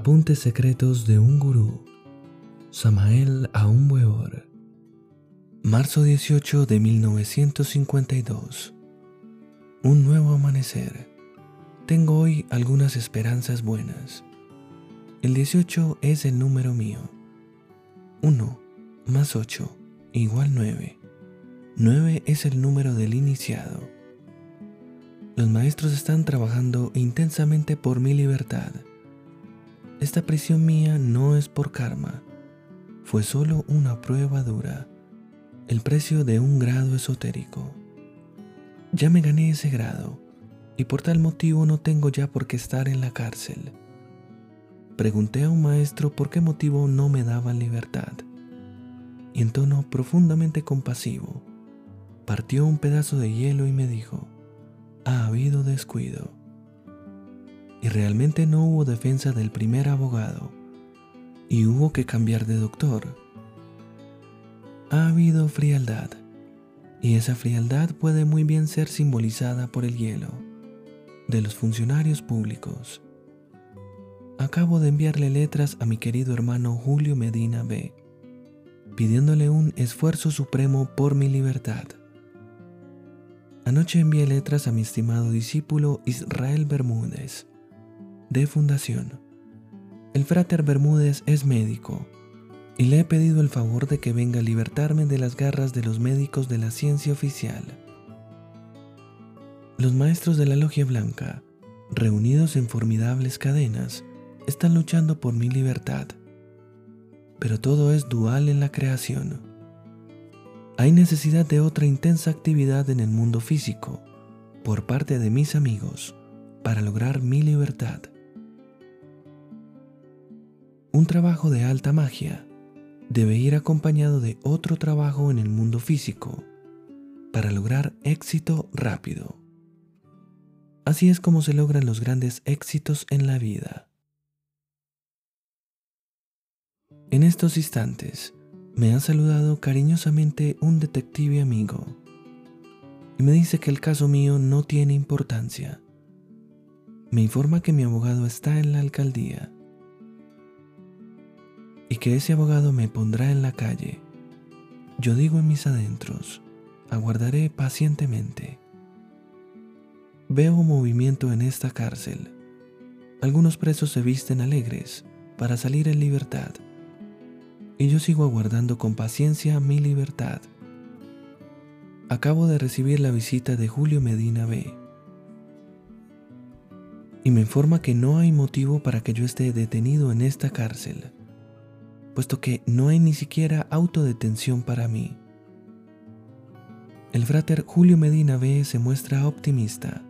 Apuntes secretos de un gurú. Samael Aun Weor. Marzo 18 de 1952. Un nuevo amanecer. Tengo hoy algunas esperanzas buenas. El 18 es el número mío. 1 más 8 igual 9. 9 es el número del iniciado. Los maestros están trabajando intensamente por mi libertad esta prisión mía no es por karma, fue solo una prueba dura, el precio de un grado esotérico. Ya me gané ese grado y por tal motivo no tengo ya por qué estar en la cárcel. Pregunté a un maestro por qué motivo no me daban libertad y en tono profundamente compasivo partió un pedazo de hielo y me dijo, ha habido descuido y realmente no hubo defensa del primer abogado y hubo que cambiar de doctor. Ha habido frialdad y esa frialdad puede muy bien ser simbolizada por el hielo de los funcionarios públicos. Acabo de enviarle letras a mi querido hermano Julio Medina B, pidiéndole un esfuerzo supremo por mi libertad. Anoche envié letras a mi estimado discípulo Israel Bermúdez, de fundación. El frater Bermúdez es médico y le he pedido el favor de que venga a libertarme de las garras de los médicos de la ciencia oficial. Los maestros de la Logia Blanca, reunidos en formidables cadenas, están luchando por mi libertad. Pero todo es dual en la creación. Hay necesidad de otra intensa actividad en el mundo físico por parte de mis amigos para lograr mi libertad. Un trabajo de alta magia debe ir acompañado de otro trabajo en el mundo físico para lograr éxito rápido. Así es como se logran los grandes éxitos en la vida. En estos instantes me ha saludado cariñosamente un detective amigo y me dice que el caso mío no tiene importancia. Me informa que mi abogado está en la alcaldía y que ese abogado me pondrá en la calle. Yo digo en mis adentros, aguardaré pacientemente. Veo movimiento en esta cárcel. Algunos presos se visten alegres para salir en libertad. Y yo sigo aguardando con paciencia mi libertad. Acabo de recibir la visita de Julio Medina B. Y me informa que no hay motivo para que yo esté detenido en esta cárcel puesto que no hay ni siquiera autodetención para mí. El frater Julio Medina B se muestra optimista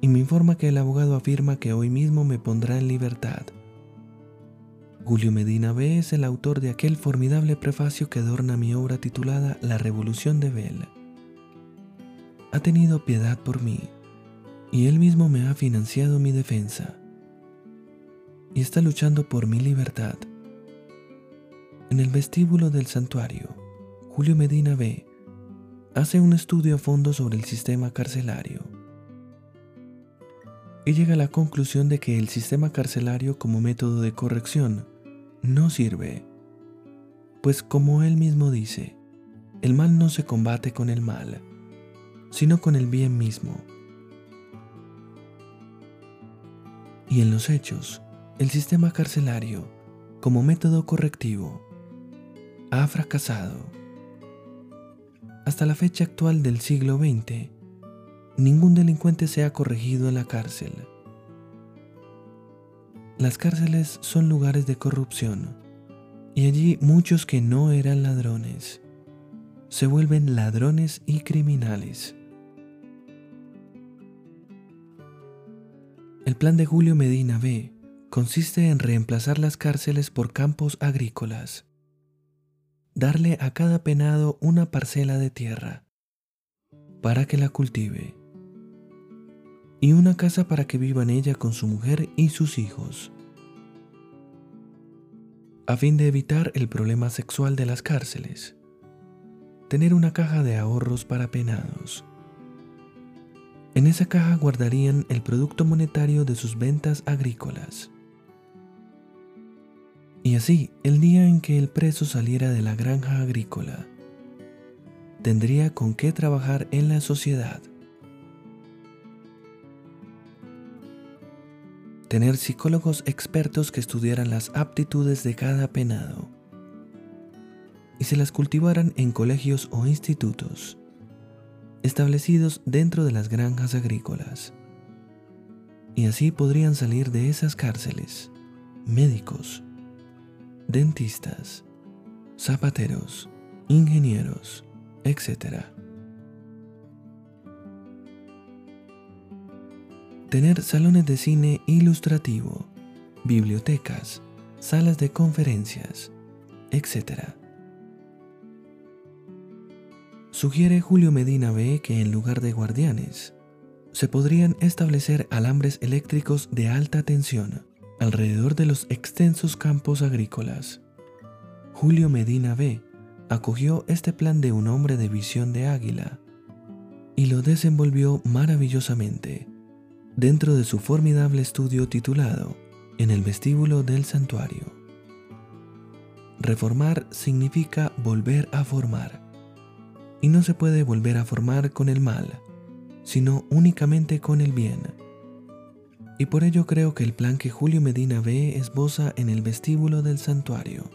y me informa que el abogado afirma que hoy mismo me pondrá en libertad. Julio Medina B es el autor de aquel formidable prefacio que adorna mi obra titulada La Revolución de Bell. Ha tenido piedad por mí y él mismo me ha financiado mi defensa y está luchando por mi libertad. En el vestíbulo del santuario, Julio Medina B. hace un estudio a fondo sobre el sistema carcelario y llega a la conclusión de que el sistema carcelario como método de corrección no sirve, pues como él mismo dice, el mal no se combate con el mal, sino con el bien mismo. Y en los hechos, el sistema carcelario, como método correctivo, ha fracasado. Hasta la fecha actual del siglo XX, ningún delincuente se ha corregido en la cárcel. Las cárceles son lugares de corrupción y allí muchos que no eran ladrones se vuelven ladrones y criminales. El plan de Julio Medina B consiste en reemplazar las cárceles por campos agrícolas darle a cada penado una parcela de tierra para que la cultive y una casa para que viva ella con su mujer y sus hijos, a fin de evitar el problema sexual de las cárceles, tener una caja de ahorros para penados. En esa caja guardarían el producto monetario de sus ventas agrícolas. Y así, el día en que el preso saliera de la granja agrícola, tendría con qué trabajar en la sociedad. Tener psicólogos expertos que estudiaran las aptitudes de cada penado y se las cultivaran en colegios o institutos establecidos dentro de las granjas agrícolas. Y así podrían salir de esas cárceles médicos, dentistas, zapateros, ingenieros, etc. Tener salones de cine ilustrativo, bibliotecas, salas de conferencias, etc. Sugiere Julio Medina B que en lugar de guardianes, se podrían establecer alambres eléctricos de alta tensión alrededor de los extensos campos agrícolas. Julio Medina B. acogió este plan de un hombre de visión de águila y lo desenvolvió maravillosamente dentro de su formidable estudio titulado En el vestíbulo del santuario. Reformar significa volver a formar, y no se puede volver a formar con el mal, sino únicamente con el bien y por ello creo que el plan que Julio Medina ve esboza en el vestíbulo del santuario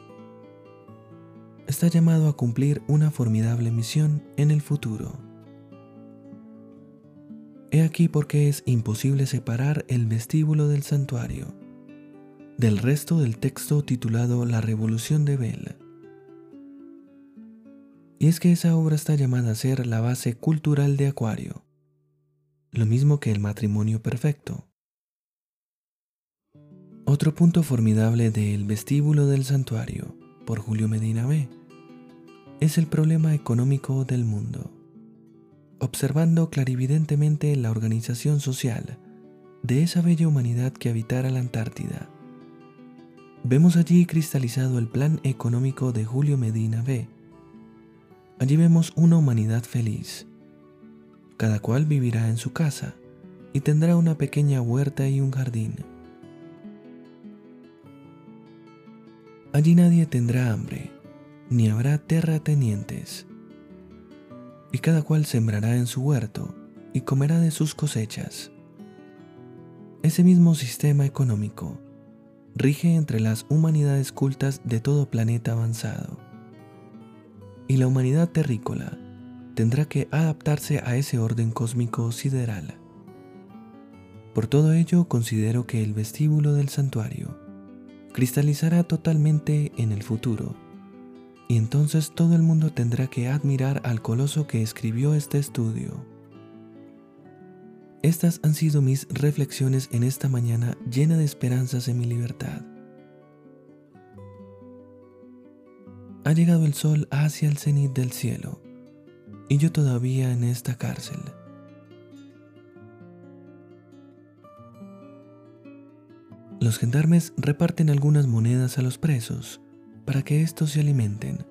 está llamado a cumplir una formidable misión en el futuro. He aquí por qué es imposible separar el vestíbulo del santuario del resto del texto titulado La Revolución de Bell. Y es que esa obra está llamada a ser la base cultural de Acuario, lo mismo que el matrimonio perfecto. Otro punto formidable del vestíbulo del santuario, por Julio Medina B, es el problema económico del mundo. Observando clarividentemente la organización social de esa bella humanidad que habitara la Antártida, vemos allí cristalizado el plan económico de Julio Medina B. Allí vemos una humanidad feliz. Cada cual vivirá en su casa y tendrá una pequeña huerta y un jardín Allí nadie tendrá hambre, ni habrá terratenientes. Y cada cual sembrará en su huerto y comerá de sus cosechas. Ese mismo sistema económico rige entre las humanidades cultas de todo planeta avanzado. Y la humanidad terrícola tendrá que adaptarse a ese orden cósmico sideral. Por todo ello considero que el vestíbulo del santuario cristalizará totalmente en el futuro, y entonces todo el mundo tendrá que admirar al coloso que escribió este estudio. Estas han sido mis reflexiones en esta mañana llena de esperanzas en mi libertad. Ha llegado el sol hacia el cenit del cielo, y yo todavía en esta cárcel. Los gendarmes reparten algunas monedas a los presos para que éstos se alimenten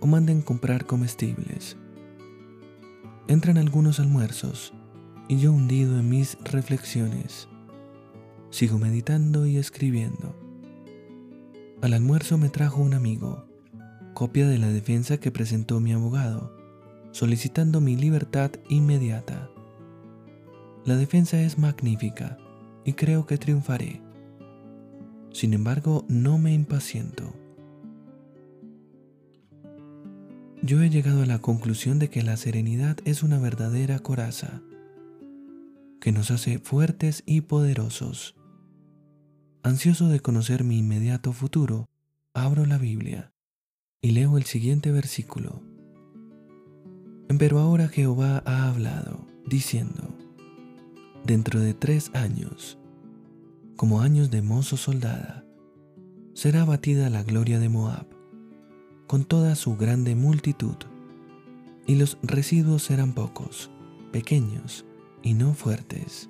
o manden comprar comestibles. Entran algunos almuerzos y yo hundido en mis reflexiones. Sigo meditando y escribiendo. Al almuerzo me trajo un amigo, copia de la defensa que presentó mi abogado, solicitando mi libertad inmediata. La defensa es magnífica y creo que triunfaré. Sin embargo, no me impaciento. Yo he llegado a la conclusión de que la serenidad es una verdadera coraza, que nos hace fuertes y poderosos. Ansioso de conocer mi inmediato futuro, abro la Biblia y leo el siguiente versículo. Pero ahora Jehová ha hablado, diciendo, dentro de tres años, como años de mozo soldada, será abatida la gloria de Moab, con toda su grande multitud, y los residuos serán pocos, pequeños y no fuertes.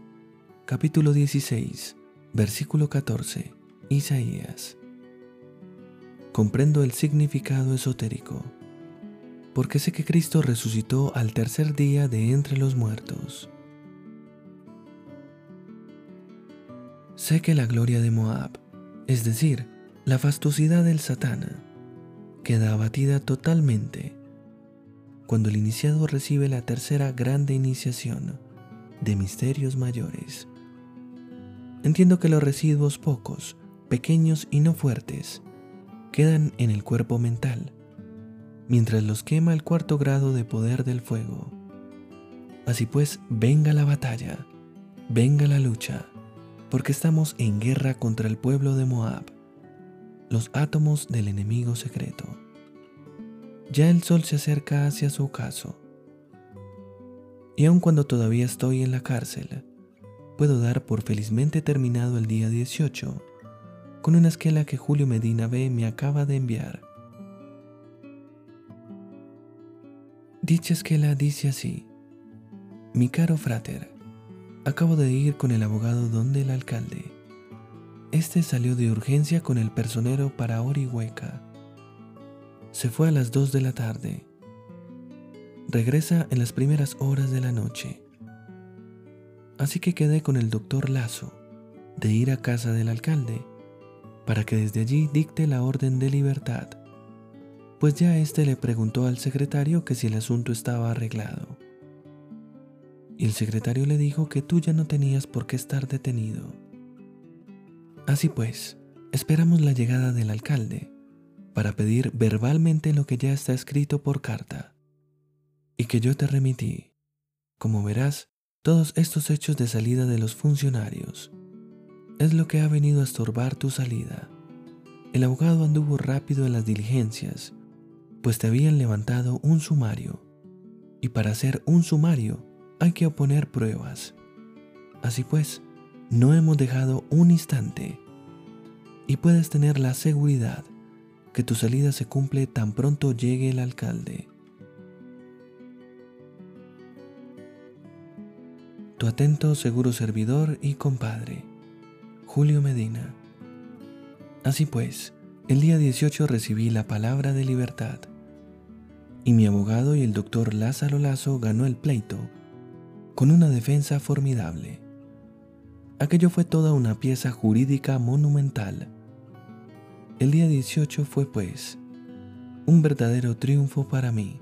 Capítulo 16, versículo 14, Isaías. Comprendo el significado esotérico, porque sé que Cristo resucitó al tercer día de entre los muertos Sé que la gloria de Moab, es decir, La fastuosidad del satana queda abatida totalmente cuando el iniciado recibe la tercera grande iniciación de misterios mayores. Entiendo que los residuos pocos, pequeños y no fuertes, quedan en el cuerpo mental, mientras los quema el cuarto grado de poder del fuego. Así pues, venga la batalla, venga la lucha, porque estamos en guerra contra el pueblo de Moab, los átomos del enemigo secreto. Ya el sol se acerca hacia su ocaso, y aun cuando todavía estoy en la cárcel, puedo dar por felizmente terminado el día 18 con una esquela que Julio Medina B me acaba de enviar. Dicha esquela dice así, mi caro frater, acabo de ir con el abogado donde el alcalde. Este salió de urgencia con el personero para Orihueca. Se fue a las 2 de la tarde. Regresa en las primeras horas de la noche. Así que quedé con el doctor Lazo de ir a casa del alcalde para que desde allí dicte la orden de libertad, pues ya éste le preguntó al secretario que si el asunto estaba arreglado. Y el secretario le dijo que tú ya no tenías por qué estar detenido. Así pues, esperamos la llegada del alcalde para pedir verbalmente lo que ya está escrito por carta y que yo te remití. Como verás, todos estos hechos de salida de los funcionarios es lo que ha venido a estorbar tu salida. El abogado anduvo rápido en las diligencias, pues te habían levantado un sumario, y para hacer un sumario hay que oponer pruebas. Así pues, no hemos dejado un instante, y puedes tener la seguridad que tu salida se cumple tan pronto llegue el alcalde. Tu atento seguro servidor y compadre. Julio Medina. Así pues, el día 18 recibí la palabra de libertad y mi abogado y el doctor Lázaro Lazo ganó el pleito con una defensa formidable. Aquello fue toda una pieza jurídica monumental. El día 18 fue pues un verdadero triunfo para mí.